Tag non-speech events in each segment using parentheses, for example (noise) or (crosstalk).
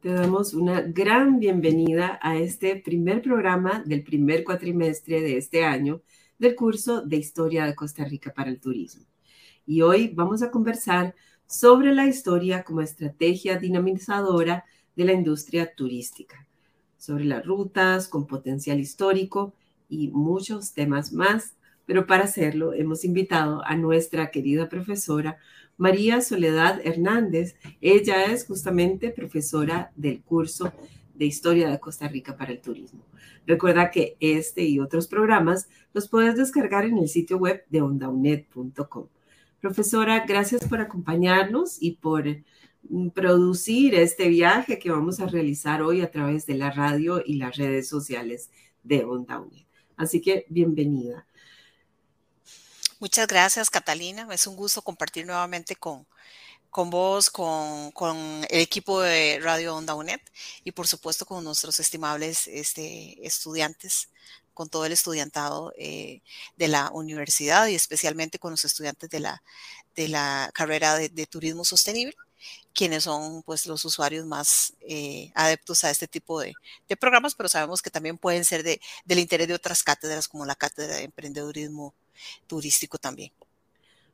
Te damos una gran bienvenida a este primer programa del primer cuatrimestre de este año del curso de Historia de Costa Rica para el Turismo. Y hoy vamos a conversar sobre la historia como estrategia dinamizadora de la industria turística, sobre las rutas con potencial histórico y muchos temas más. Pero para hacerlo hemos invitado a nuestra querida profesora María Soledad Hernández. Ella es justamente profesora del curso de Historia de Costa Rica para el Turismo. Recuerda que este y otros programas los puedes descargar en el sitio web de ondaunet.com. Profesora, gracias por acompañarnos y por mm, producir este viaje que vamos a realizar hoy a través de la radio y las redes sociales de Onda Así que bienvenida. Muchas gracias, Catalina. Es un gusto compartir nuevamente con, con vos, con, con, el equipo de Radio Onda UNED y por supuesto con nuestros estimables este, estudiantes, con todo el estudiantado eh, de la universidad y especialmente con los estudiantes de la, de la carrera de, turismo sostenible quienes son pues los usuarios más eh, adeptos a este tipo de, de, programas, pero sabemos que también pueden ser de, del interés de otras cátedras como la cátedra de emprendedurismo turístico también.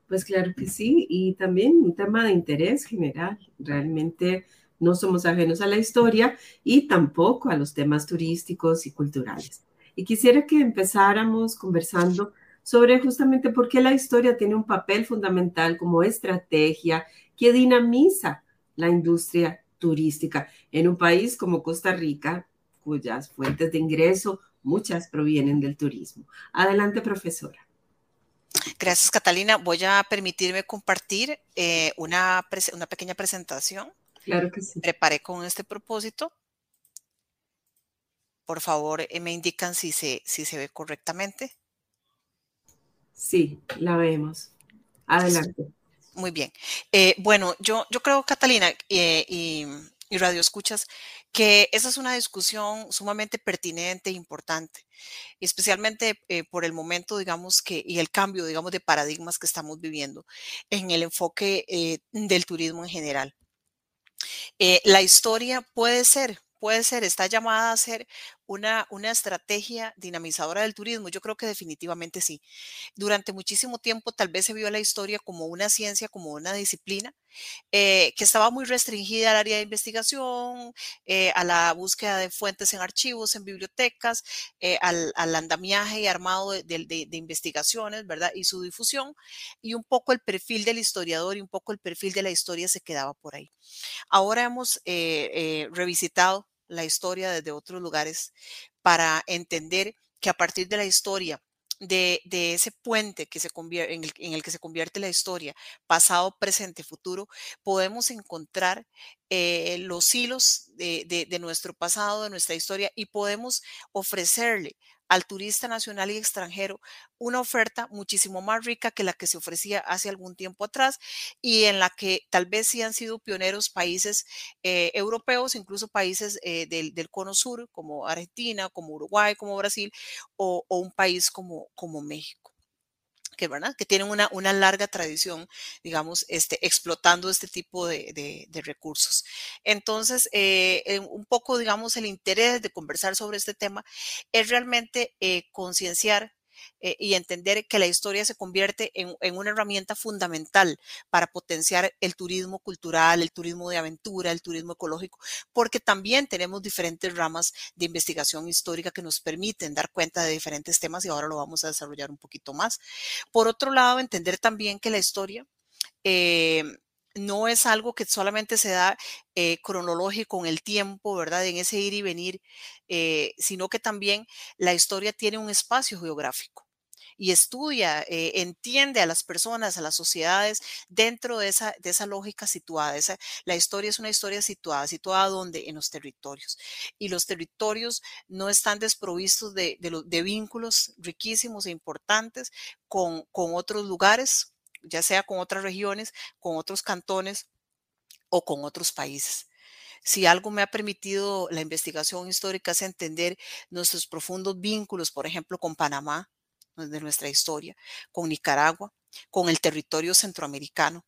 Pues claro que sí, y también un tema de interés general. Realmente no somos ajenos a la historia y tampoco a los temas turísticos y culturales. Y quisiera que empezáramos conversando sobre justamente por qué la historia tiene un papel fundamental como estrategia que dinamiza la industria turística en un país como Costa Rica, cuyas fuentes de ingreso muchas provienen del turismo. Adelante, profesora. Gracias, Catalina. Voy a permitirme compartir eh, una, una, pequeña presentación. Claro que sí. Preparé con este propósito. Por favor, eh, me indican si se, si se ve correctamente. Sí, la vemos. Adelante. Muy bien. Eh, bueno, yo, yo creo, Catalina y, y Radio Escuchas, que esa es una discusión sumamente pertinente e importante, especialmente eh, por el momento, digamos, que, y el cambio, digamos, de paradigmas que estamos viviendo en el enfoque eh, del turismo en general. Eh, la historia puede ser, puede ser, está llamada a ser una, una estrategia dinamizadora del turismo? Yo creo que definitivamente sí. Durante muchísimo tiempo tal vez se vio la historia como una ciencia, como una disciplina, eh, que estaba muy restringida al área de investigación, eh, a la búsqueda de fuentes en archivos, en bibliotecas, eh, al, andamiaje y armado de, investigaciones, ¿verdad? Y su difusión, y un poco el perfil del historiador y un poco el perfil de la historia se quedaba por ahí. Ahora hemos revisitado la historia desde otros lugares para entender que a partir de la historia, de, ese puente que se convierte, en, el, que se convierte la historia, pasado, presente, futuro, podemos encontrar eh, los hilos de, de, nuestro pasado, de nuestra historia, y podemos ofrecerle al turista nacional y extranjero una oferta muchísimo más rica que la que se ofrecía hace algún tiempo atrás y en la que tal vez sí han sido pioneros países eh, europeos, incluso países eh, del, cono sur como Argentina, como Uruguay, como Brasil o, un país como, como México que, tienen una, una, larga tradición, digamos, este, explotando este tipo de, de, recursos. Entonces, eh, un poco, digamos, el interés de conversar sobre este tema es realmente eh, concienciar eh, y entender que la historia se convierte en, una herramienta fundamental para potenciar el turismo cultural, el turismo de aventura, el turismo ecológico, porque también tenemos diferentes ramas de investigación histórica que nos permiten dar cuenta de diferentes temas y ahora lo vamos a desarrollar un poquito más. Por otro lado, entender también que la historia... Eh, no es algo que solamente se da eh, cronológico en el tiempo, ¿verdad? En ese ir y venir, sino que también la historia tiene un espacio geográfico. y estudia, eh, entiende a las personas, a las sociedades dentro de esa, de esa lógica situada. Esa, la historia es una historia situada, situada donde? En los territorios. Y los territorios no están desprovistos de, de, vínculos riquísimos e importantes con, con otros lugares, ya sea con otras regiones, con otros cantones o con otros países. Si algo me ha permitido la investigación histórica es entender nuestros profundos vínculos, por ejemplo, con Panamá, de nuestra historia, con Nicaragua, con el territorio centroamericano.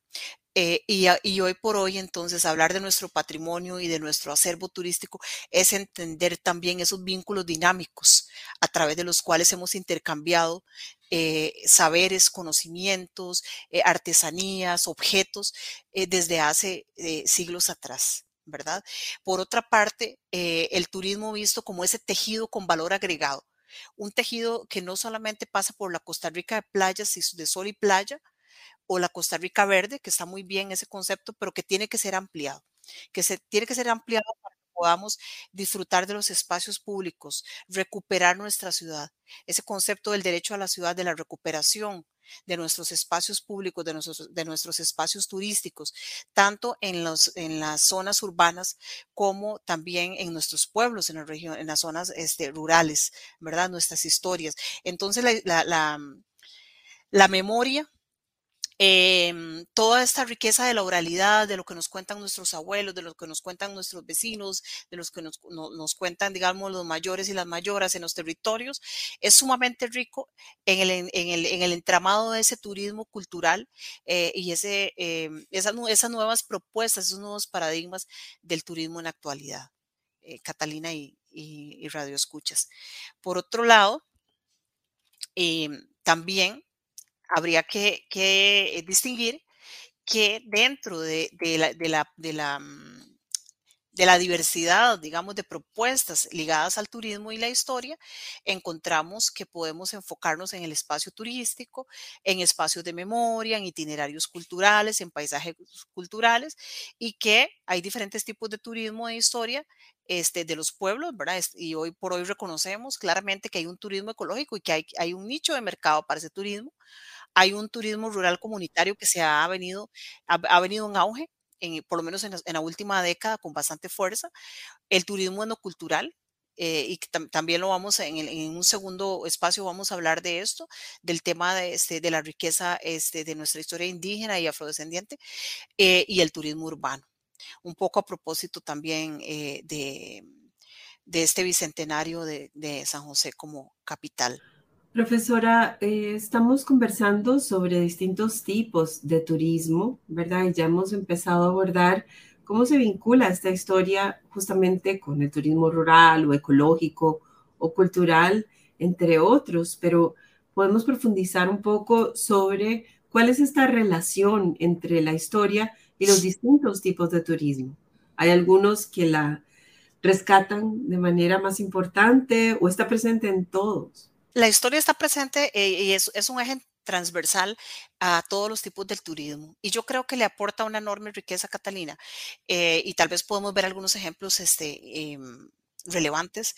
Eh, y, hoy por hoy, entonces, hablar de nuestro patrimonio y de nuestro acervo turístico es entender también esos vínculos dinámicos a través de los cuales hemos intercambiado eh, saberes, conocimientos, eh, artesanías, objetos desde hace siglos atrás. ¿verdad? Por otra parte, el turismo visto como ese tejido con valor agregado, un tejido que no solamente pasa por la Costa Rica de playas, de sol y playa, o la Costa Rica verde, que está muy bien ese concepto, pero que tiene que ser ampliado, que se tiene que ser ampliado para podamos disfrutar de los espacios públicos, recuperar nuestra ciudad. Ese concepto del derecho a la ciudad, de la recuperación de nuestros espacios públicos, de nuestros, espacios turísticos, tanto en, las zonas urbanas como también en nuestros pueblos, en, las zonas este, rurales, ¿verdad? Nuestras historias. Entonces, la memoria Em, toda esta riqueza de la oralidad, de lo que nos cuentan nuestros abuelos, de lo que nos cuentan nuestros vecinos, de los que nos, cuentan, digamos, los mayores y las mayoras en los territorios, es sumamente rico en el, en el, en el entramado de ese turismo cultural eh, y ese, em, esas, nuevas propuestas, esos nuevos paradigmas del turismo en la actualidad. Eh, Catalina y, y, Radio Escuchas. Por otro lado, em, también habría que, eh, distinguir que dentro mm, de la diversidad, digamos, de propuestas ligadas al turismo y la historia, encontramos que podemos enfocarnos en el espacio turístico, en espacios de memoria, en itinerarios culturales, en paisajes culturales, y que hay diferentes tipos de turismo de historia este, de los pueblos, ¿verdad? Y hoy por hoy reconocemos claramente que hay un turismo ecológico y que hay un nicho de mercado para ese turismo hay un turismo rural comunitario que se ha venido, ha, venido en auge, en, por lo menos en la, última década, con bastante fuerza. El turismo enocultural, eh, y también lo vamos en, en, un segundo espacio vamos a hablar de esto, del tema de, este, de la riqueza este, de nuestra historia indígena y afrodescendiente, eh, y el turismo urbano. Un poco a propósito también eh, de, de, este bicentenario de, de San José como capital. Profesora, eh, estamos conversando sobre distintos tipos de turismo, ¿verdad? Y ya hemos empezado a abordar cómo se vincula esta historia justamente con el turismo rural o ecológico o cultural, entre otros, pero podemos profundizar un poco sobre cuál es esta relación entre la historia y los distintos tipos de turismo. Hay algunos que la rescatan de manera más importante o está presente en todos. La historia está presente eh, y es, un eje transversal a todos los tipos del turismo. Y yo creo que le aporta una enorme riqueza, Catalina. Eh, y tal vez podemos ver algunos ejemplos este, em, relevantes,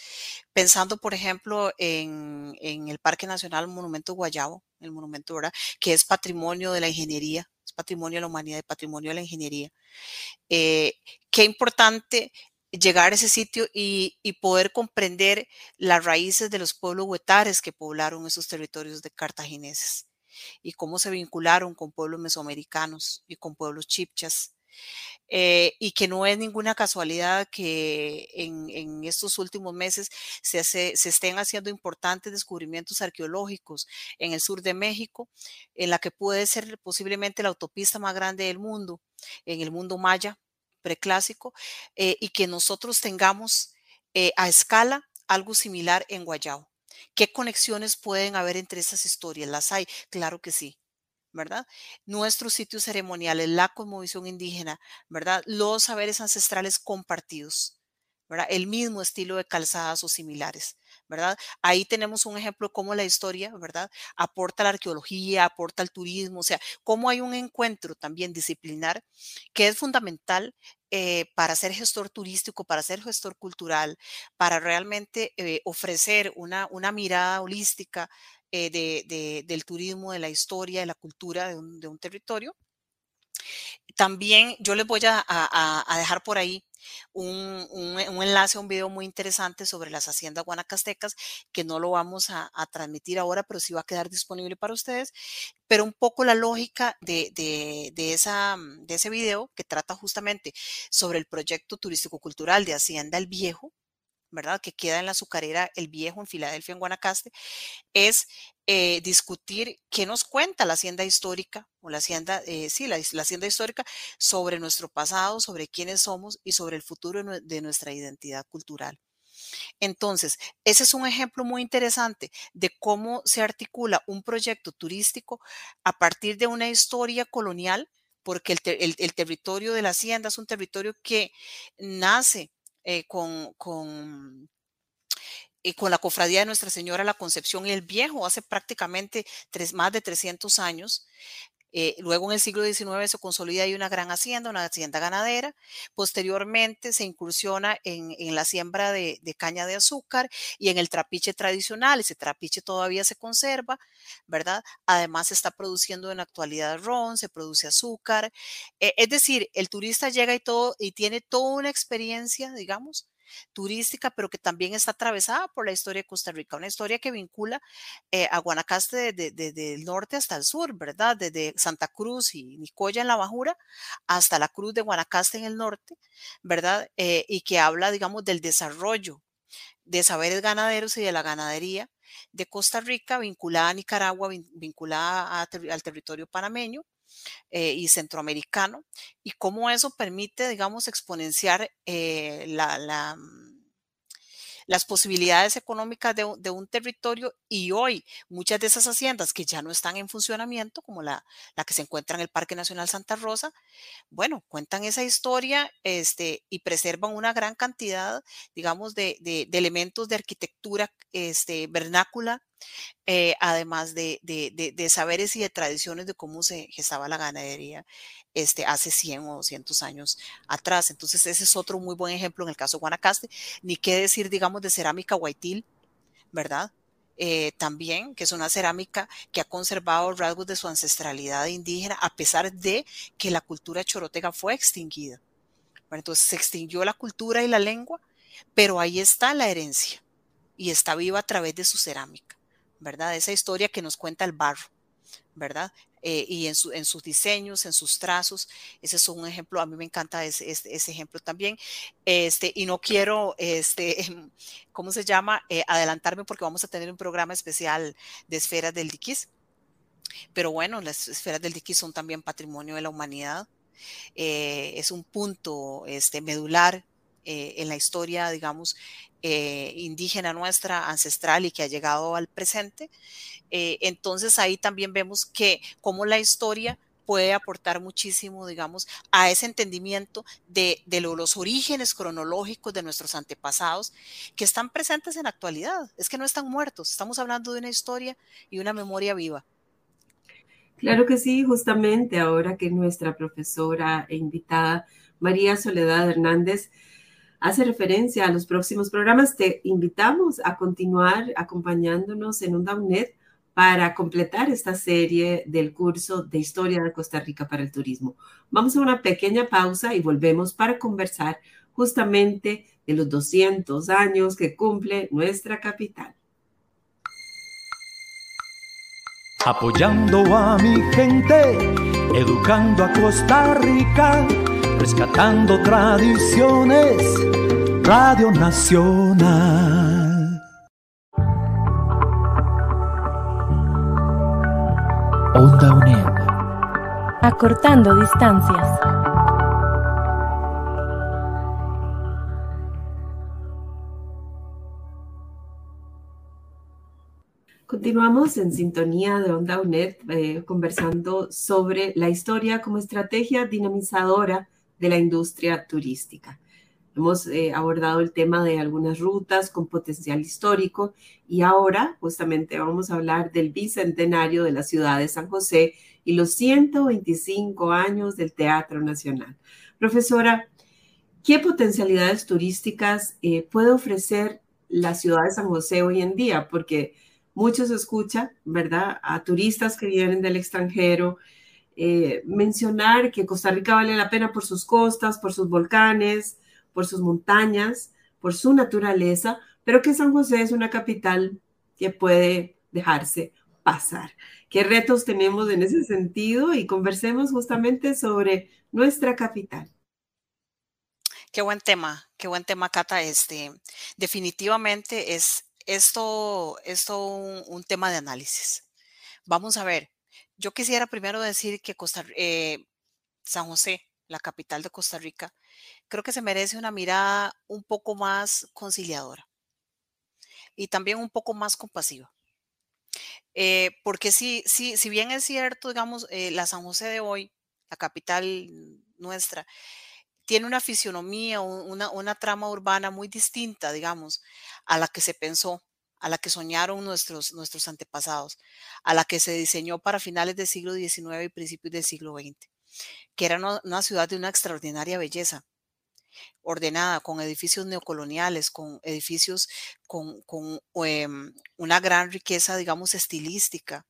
pensando, por ejemplo, en, el Parque Nacional Monumento Guayabo, el monumento, ¿verdad? Que es patrimonio de la ingeniería, es patrimonio de la humanidad, patrimonio de la ingeniería. Eh, qué importante llegar a ese sitio y, poder comprender las raíces de los pueblos huetares que poblaron esos territorios de cartagineses y cómo se vincularon con pueblos mesoamericanos y con pueblos chipchas. Eh, y que no es ninguna casualidad que en, estos últimos meses se, se, estén haciendo importantes descubrimientos arqueológicos en el sur de México, en la que puede ser posiblemente la autopista más grande del mundo, en el mundo maya, preclásico, eh, y que nosotros tengamos eh, a escala algo similar en Guayao. ¿Qué conexiones pueden haber entre esas historias? ¿Las hay? Claro que sí. ¿verdad? Nuestros sitios ceremoniales, la cosmovisión indígena, ¿verdad? Los saberes ancestrales compartidos, El mismo estilo de calzadas o similares. ¿verdad? Ahí tenemos un ejemplo de cómo la historia, ¿verdad? Aporta la arqueología, aporta el turismo, o sea, cómo hay un encuentro también disciplinar que es fundamental eh, para ser gestor turístico, para ser gestor cultural, para realmente eh, ofrecer una, una mirada holística eh, del turismo, de la historia, de la cultura de un, territorio. También yo les voy a, dejar por ahí un, enlace a un video muy interesante sobre las haciendas guanacastecas, que no lo vamos a, transmitir ahora, pero sí va a quedar disponible para ustedes. Pero un poco la lógica de, ese video que trata justamente sobre el proyecto turístico-cultural de Hacienda El Viejo, ¿verdad? Que queda en la azucarera El Viejo en Filadelfia, en Guanacaste, es eh, discutir qué nos cuenta la hacienda histórica o la hacienda, eh, sí, la, hacienda histórica sobre nuestro pasado, sobre quiénes somos y sobre el futuro de nuestra identidad cultural. Entonces, ese es un ejemplo muy interesante de cómo se articula un proyecto turístico a partir de una historia colonial, porque el territorio de la hacienda es un territorio que nace eh, con, con, eh, con, la cofradía de Nuestra Señora la Concepción y el Viejo hace prácticamente tres, más de 300 años. Eh, luego en el siglo XIX se consolida ahí una gran hacienda, una hacienda ganadera. Posteriormente se incursiona en, la siembra de, caña de azúcar y en el trapiche tradicional. Ese trapiche todavía se conserva, ¿verdad? Además se está produciendo en la actualidad ron, se produce azúcar. es decir, el turista llega y tiene toda una experiencia, digamos, turística, pero que también está atravesada por la historia de Costa Rica, una historia que vincula eh, a Guanacaste desde, el norte hasta el sur, ¿verdad? Desde Santa Cruz y Nicoya en la Bajura hasta la Cruz de Guanacaste en el norte, ¿verdad? Eh, y que habla, digamos, del desarrollo de saberes ganaderos y de la ganadería de Costa Rica vinculada a Nicaragua, vinculada al territorio panameño, eh, y centroamericano y cómo eso permite, digamos, exponenciar eh, mm, las posibilidades económicas de, un territorio y hoy muchas de esas haciendas que ya no están en funcionamiento, como la, la, que se encuentra en el Parque Nacional Santa Rosa, bueno, cuentan esa historia este, y preservan una gran cantidad, digamos, de, de, de elementos de arquitectura este, vernácula eh, además de, saberes y de tradiciones de cómo se gestaba la ganadería este, hace 100 o 200 años atrás. Entonces, ese es otro muy buen ejemplo en el caso de Guanacaste. Ni qué decir, digamos, de cerámica guaitil, ¿verdad? Eh, también, que es una cerámica que ha conservado rasgos de su ancestralidad indígena, a pesar de que la cultura chorotega fue extinguida. entonces se extinguió la cultura y la lengua, pero ahí está la herencia y está viva a través de su cerámica. ¿Verdad? Esa historia que nos cuenta el barro, ¿verdad? Eh, y en, en, sus diseños, en sus trazos. Ese es un ejemplo, a mí me encanta ese, ese, ejemplo también. Este, y no quiero, este, (laughs) ¿cómo se llama? Eh, adelantarme porque vamos a tener un programa especial de esferas del diquis. Pero bueno, las esferas del diquis son también patrimonio de la humanidad. Eh, es un punto este, medular en la historia, digamos, eh, indígena nuestra, ancestral y que ha llegado al presente. Eh, entonces ahí también vemos que como la historia puede aportar muchísimo, digamos, a ese entendimiento de, los orígenes cronológicos de nuestros antepasados que están presentes en la actualidad. Es que no están muertos, estamos hablando de una historia y una memoria viva. Claro que sí, justamente ahora que nuestra profesora e invitada María Soledad Hernández hace referencia a los próximos programas, te invitamos a continuar acompañándonos en Onda UNED para completar esta serie del curso de Historia de Costa Rica para el Turismo. Vamos a una pequeña pausa y volvemos para conversar justamente de los 200 años que cumple nuestra capital. Apoyando a mi gente, educando a Costa Rica rescatando tradiciones, Radio Nacional. Onda UNED. Acortando distancias. Continuamos en sintonía de Onda UNED eh, conversando sobre la historia como estrategia dinamizadora de la industria turística. Hemos eh, abordado el tema de algunas rutas con potencial histórico y ahora justamente vamos a hablar del bicentenario de la ciudad de San José y los 125 años del Teatro Nacional. Profesora, ¿qué potencialidades turísticas eh, puede ofrecer la ciudad de San José hoy en día? Porque muchos escucha, ¿verdad? A turistas que vienen del extranjero, eh, mencionar que Costa Rica vale la pena por sus costas, por sus volcanes, por sus montañas, por su naturaleza, pero que San José es una capital que puede dejarse pasar. ¿Qué retos tenemos en ese sentido? Y conversemos justamente sobre nuestra capital. Qué buen tema, qué buen tema, Cata. Este, definitivamente es esto, esto un, tema de análisis. Vamos a ver. Yo quisiera primero decir que Costa, eh, San José, la capital de Costa Rica, creo que se merece una mirada un poco más conciliadora y también un poco más compasiva. Eh, porque sí, si bien es cierto, digamos, eh, la San José de hoy, la capital nuestra, tiene una fisionomía, una, una trama urbana muy distinta, digamos, a la que se pensó, a la que soñaron nuestros, nuestros antepasados, a la que se diseñó para finales del siglo XIX y principios del siglo XX, que era una, ciudad de una extraordinaria belleza, ordenada, con edificios neocoloniales, con edificios con, em, una gran riqueza, digamos, estilística,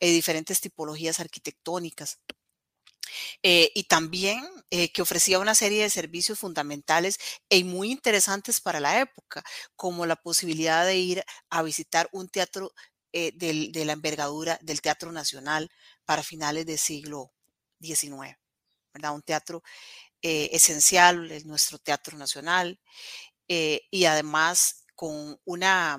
y diferentes tipologías arquitectónicas. Eh, y también eh, que ofrecía una serie de servicios fundamentales y muy interesantes para la época, como la posibilidad de ir a visitar un teatro eh, de la envergadura del Teatro Nacional para finales del siglo XIX, ¿verdad? Un teatro esencial, nuestro Teatro Nacional, y además con una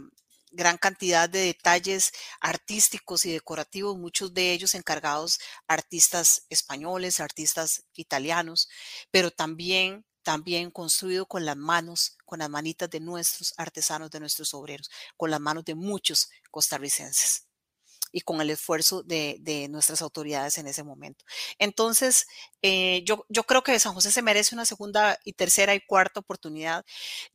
gran cantidad de detalles artísticos y decorativos, muchos de ellos encargados artistas españoles, artistas italianos, pero también también construido con las manos, con las manitas de nuestros artesanos, de nuestros obreros, con las manos de muchos costarricenses y con el esfuerzo de, nuestras autoridades en ese momento. Entonces, eh, yo, yo creo que San José se merece una segunda y tercera y cuarta oportunidad.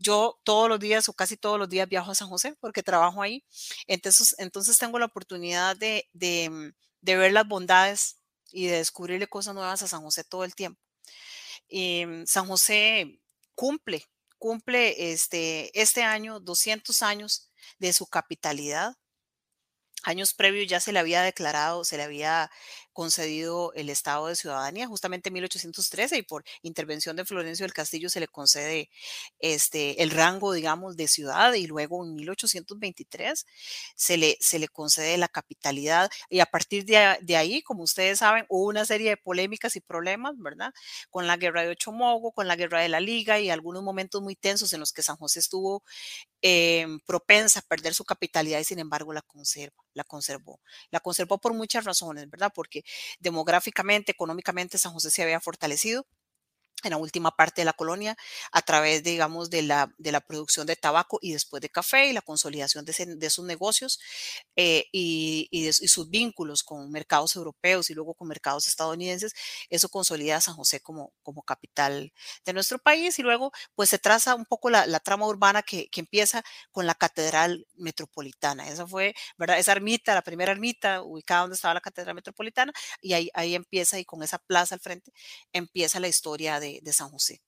Yo todos los días o casi todos los días viajo a San José porque trabajo ahí. Entonces, entonces tengo la oportunidad de, de, ver las bondades y de descubrirle cosas nuevas a San José todo el tiempo. Mm, San José cumple, cumple este, este año 200 años de su capitalidad años previos ya se le había declarado, se le había concedido el estado de ciudadanía, justamente en 1813, y por intervención de Florencio del Castillo se le concede este, el rango, digamos, de ciudad, y luego en 1823 se le, se le concede la capitalidad, y a partir de, ahí, como ustedes saben, hubo una serie de polémicas y problemas, ¿verdad? Con la guerra de Ochomogo, con la guerra de la Liga, y algunos momentos muy tensos en los que San José estuvo em, propensa a perder su capitalidad y sin embargo la conserva, la conservó. La conservó por muchas razones, ¿verdad? Porque demográficamente, económicamente San José se había fortalecido en la última parte de la colonia a través, digamos, de la, de la producción de tabaco y después de café y la consolidación de, de sus negocios eh, y, y, sus vínculos con mercados europeos y luego con mercados estadounidenses, eso consolida a San José como, como capital de nuestro país y luego pues se traza un poco la, la trama urbana que, que, empieza con la catedral metropolitana. Esa fue, ¿verdad? Esa ermita, la primera ermita ubicada donde estaba la catedral metropolitana y ahí, ahí empieza y con esa plaza al frente empieza la historia de de, San José.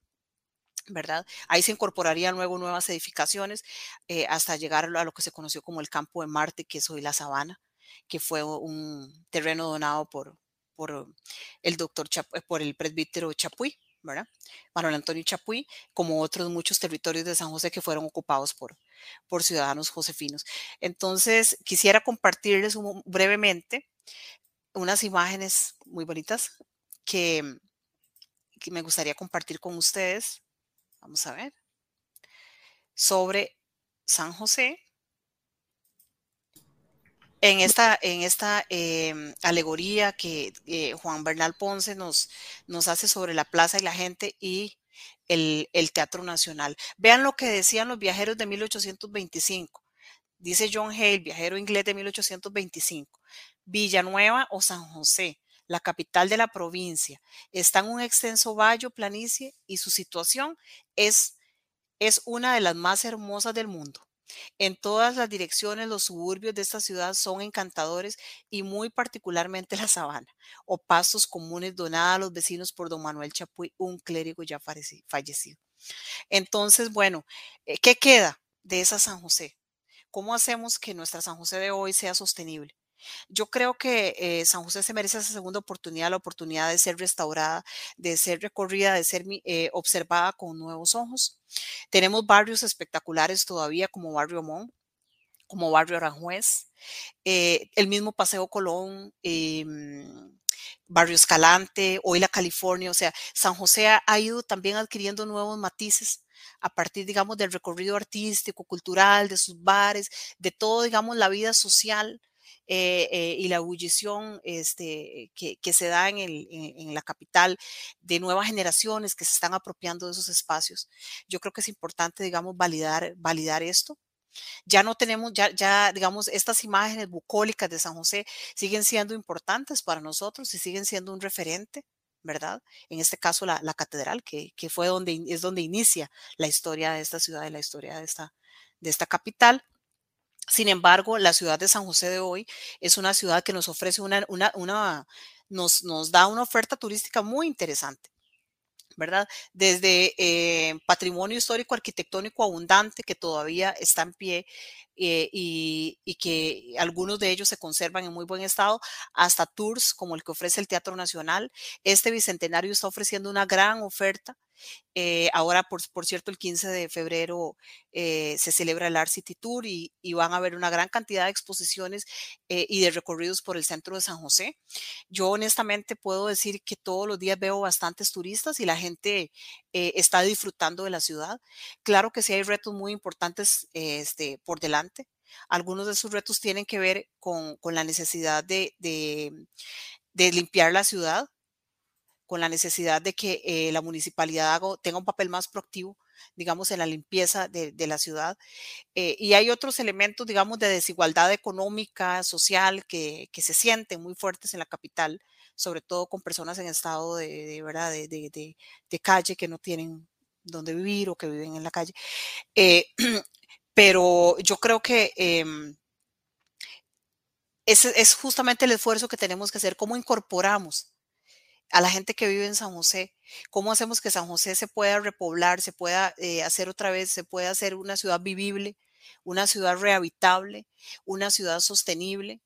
¿verdad? Ahí se incorporarían luego nuevas edificaciones eh, hasta llegar a lo que se conoció como el campo de Marte, que es hoy la sabana, que fue un terreno donado por, por el doctor, eh, por el presbítero Chapuy, ¿verdad? Manuel Antonio Chapuy, como otros muchos territorios de San José que fueron ocupados por, por ciudadanos josefinos. Entonces, quisiera compartirles brevemente unas imágenes muy bonitas que que me gustaría compartir con ustedes. Vamos a ver. Sobre San José. En esta, en esta em, alegoría que eh, Juan Bernal Ponce nos, nos hace sobre la plaza y la gente y el, el Teatro Nacional. Vean lo que decían los viajeros de 1825. Dice John Hale, viajero inglés de 1825. Villanueva o San José, la capital de la provincia. Está en un extenso valle planicie y su situación es, es una de las más hermosas del mundo. En todas las direcciones, los suburbios de esta ciudad son encantadores y muy particularmente (laughs) la sabana o pastos comunes donados a los vecinos por don Manuel Chapuy, un clérigo ya fallecido. Entonces, bueno, eh, ¿qué queda de esa San José? ¿cómo hacemos que nuestra San José de hoy sea sostenible? Yo creo que eh, San José se merece esa segunda oportunidad, la oportunidad de ser restaurada, de ser recorrida, de ser eh, observada con nuevos ojos. Tenemos barrios espectaculares todavía como Barrio Mon, como Barrio Aranjuez, eh, el mismo Paseo Colón, Barrio Escalante, hoy la California, o sea, San José ha ido también adquiriendo nuevos matices a partir, digamos, del recorrido artístico, cultural, de sus bares, de todo, digamos, la vida social eh, eh, y la ebullición este, que, se da en, en, la capital de nuevas generaciones que se están apropiando de esos espacios. Yo creo que es importante, digamos, validar, validar esto. Ya no tenemos, ya, ya, digamos, estas imágenes bucólicas de San José siguen siendo importantes para nosotros y siguen siendo un referente. ¿verdad? En este caso, la, catedral, que, que, fue donde, es donde inicia la historia de esta ciudad y la historia de esta, de esta capital. Sin embargo, la ciudad de San José de hoy es una ciudad que nos ofrece una, una, nos, nos da una oferta turística muy interesante. ¿verdad? Desde eh, patrimonio histórico arquitectónico abundante que todavía está en pie eh, y, y, que algunos de ellos se conservan en muy buen estado, hasta tours como el que ofrece el Teatro Nacional. Este bicentenario está ofreciendo una gran oferta eh, ahora, por, cierto, el 15 de febrero eh, se celebra el Art City Tour y, van a haber una gran cantidad de exposiciones eh, y de recorridos por el centro de San José. Yo honestamente puedo decir que todos los días veo bastantes turistas y la gente está disfrutando de la ciudad. Claro que sí hay retos muy importantes este, por delante. Algunos de esos retos tienen que ver con, la necesidad de limpiar la ciudad, con la necesidad de que eh, la municipalidad tenga un papel más proactivo, digamos, en la limpieza de, la ciudad. Eh, y hay otros elementos, digamos, de desigualdad económica, social, que, se sienten muy fuertes en la capital, sobre todo con personas en estado de, ¿verdad? De, calle que no tienen dónde vivir o que viven en la calle. Eh, (clears throat) pero yo creo que em, ese es justamente el esfuerzo que tenemos que hacer, cómo incorporamos a la gente que vive en San José. ¿Cómo hacemos que San José se pueda repoblar, se pueda eh, hacer otra vez, se pueda hacer una ciudad vivible, una ciudad rehabitable, una ciudad sostenible?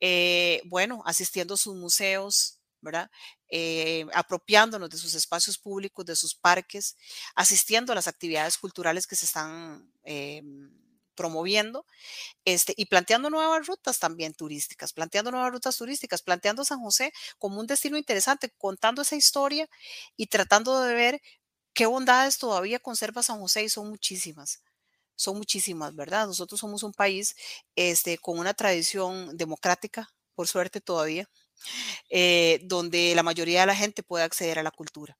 Eh, bueno, asistiendo a sus museos, ¿verdad? Eh, apropiándonos de sus espacios públicos, de sus parques, asistiendo a las actividades culturales que se están promoviendo este, y planteando nuevas rutas también turísticas, planteando nuevas rutas turísticas, planteando San José como un destino interesante, contando esa historia y tratando de ver qué bondades todavía conserva San José y son muchísimas. Son muchísimas, ¿verdad? Nosotros somos un país este, con una tradición democrática, por suerte todavía, eh, donde la mayoría de la gente puede acceder a la cultura.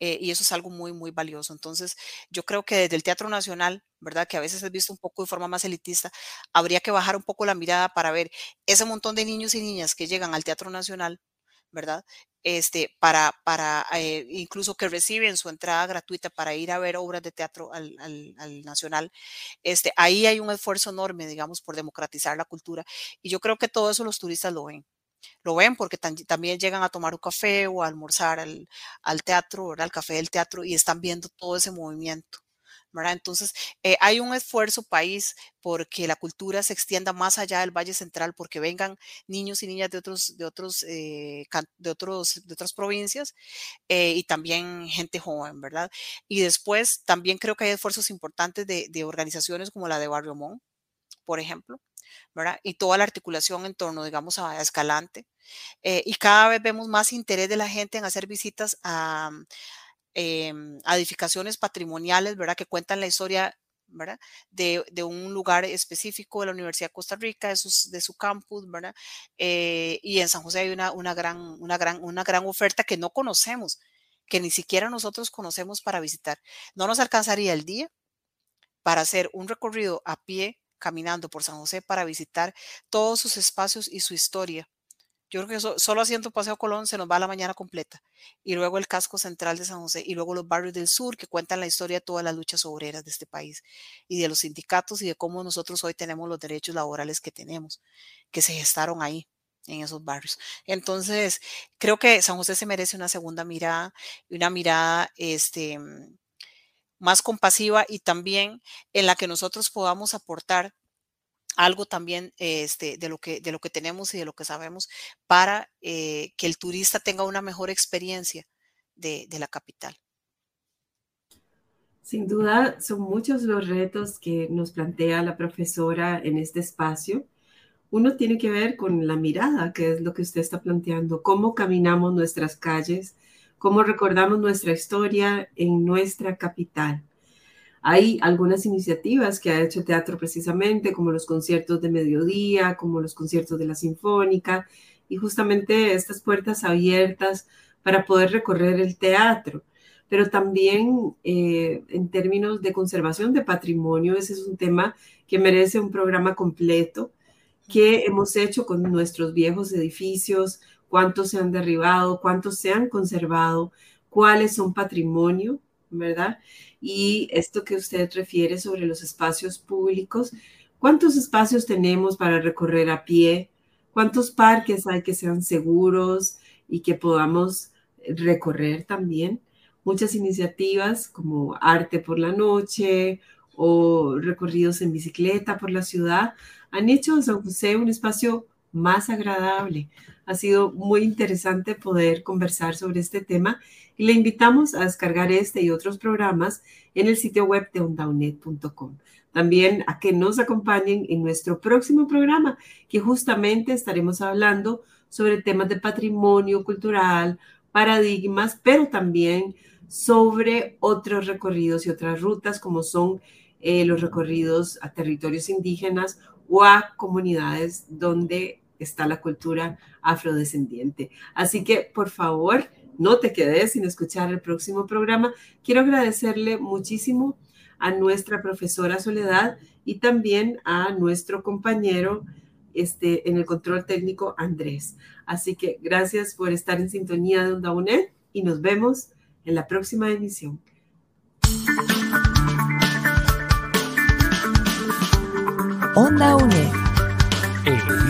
Eh, y eso es algo muy, muy valioso. Entonces, yo creo que desde el Teatro Nacional, ¿verdad? Que a veces es visto un poco de forma más elitista, habría que bajar un poco la mirada para ver ese montón de niños y niñas que llegan al Teatro Nacional, ¿verdad? Este, para, para eh, incluso que reciben su entrada gratuita para ir a ver obras de teatro al, al, al, Nacional, este, ahí hay un esfuerzo enorme, digamos, por democratizar la cultura. Y yo creo que todo eso los turistas lo ven lo ven porque también llegan a tomar un café o a almorzar al, teatro, al café del teatro y están viendo todo ese movimiento. ¿verdad? Entonces, eh, hay un esfuerzo país porque la cultura se extienda más allá del Valle Central, porque vengan niños y niñas de otros, de otros, eh, de otros, de otras provincias eh, y también gente joven, ¿verdad? Y después también creo que hay esfuerzos importantes de, de organizaciones como la de Barrio Mon, por ejemplo, y toda la articulación en torno, digamos, a, Escalante. Eh, y cada vez vemos más interés de la gente en hacer visitas a, em, edificaciones patrimoniales, ¿verdad? Que cuentan la historia ¿verdad? De, un lugar específico de la Universidad de Costa Rica, de, de su campus, ¿verdad? Eh, y en San José hay una, una, gran, una, gran, una gran oferta que no conocemos, que ni siquiera nosotros conocemos para visitar. No nos alcanzaría el día para hacer un recorrido a pie caminando por San José para visitar todos sus espacios y su historia. Yo creo que solo haciendo Paseo Colón se nos va la mañana completa. Y luego el casco central de San José y luego los barrios del sur que cuentan la historia de todas las luchas obreras de este país y de los sindicatos y de cómo nosotros hoy tenemos los derechos laborales que tenemos, que se gestaron ahí en esos barrios. Entonces, creo que San José se merece una segunda mirada y una mirada este, más compasiva y también en la que nosotros podamos aportar algo también este, de, lo que, de lo que tenemos y de lo que sabemos para eh, que el turista tenga una mejor experiencia de, de la capital. Sin duda, son muchos los retos que nos plantea la profesora en este espacio. Uno tiene que ver con la mirada, que es lo que usted está planteando, cómo caminamos nuestras calles, cómo recordamos nuestra historia en nuestra capital. Hay algunas iniciativas que ha hecho teatro precisamente, como los conciertos de mediodía, como los conciertos de la Sinfónica, y justamente estas puertas abiertas para poder recorrer el teatro. Pero también eh, en términos de conservación de patrimonio, ese es un tema que merece un programa completo que hemos hecho con nuestros viejos edificios, cuántos se han derribado, cuántos se han conservado, cuáles son patrimonio, ¿verdad? Y esto que usted refiere sobre los espacios públicos, ¿cuántos espacios tenemos para recorrer a pie? ¿Cuántos parques hay que sean seguros y que podamos recorrer también? Muchas iniciativas como Arte por la Noche o recorridos en bicicleta por la ciudad han hecho de San José un espacio más agradable. Ha sido muy interesante poder conversar sobre este tema y le invitamos a descargar este y otros programas en el sitio web de ondaunet.com. También a que nos acompañen en nuestro próximo programa, que justamente estaremos hablando sobre temas de patrimonio cultural, paradigmas, pero también sobre otros recorridos y otras rutas como son eh, los recorridos a territorios indígenas o a comunidades donde está la cultura afrodescendiente. Así que, por favor, no te quedes sin escuchar el próximo programa. Quiero agradecerle muchísimo a nuestra profesora Soledad y también a nuestro compañero este, en el control técnico Andrés. Así que gracias por estar en sintonía de Onda UNED y nos vemos en la próxima emisión. Onda UNED.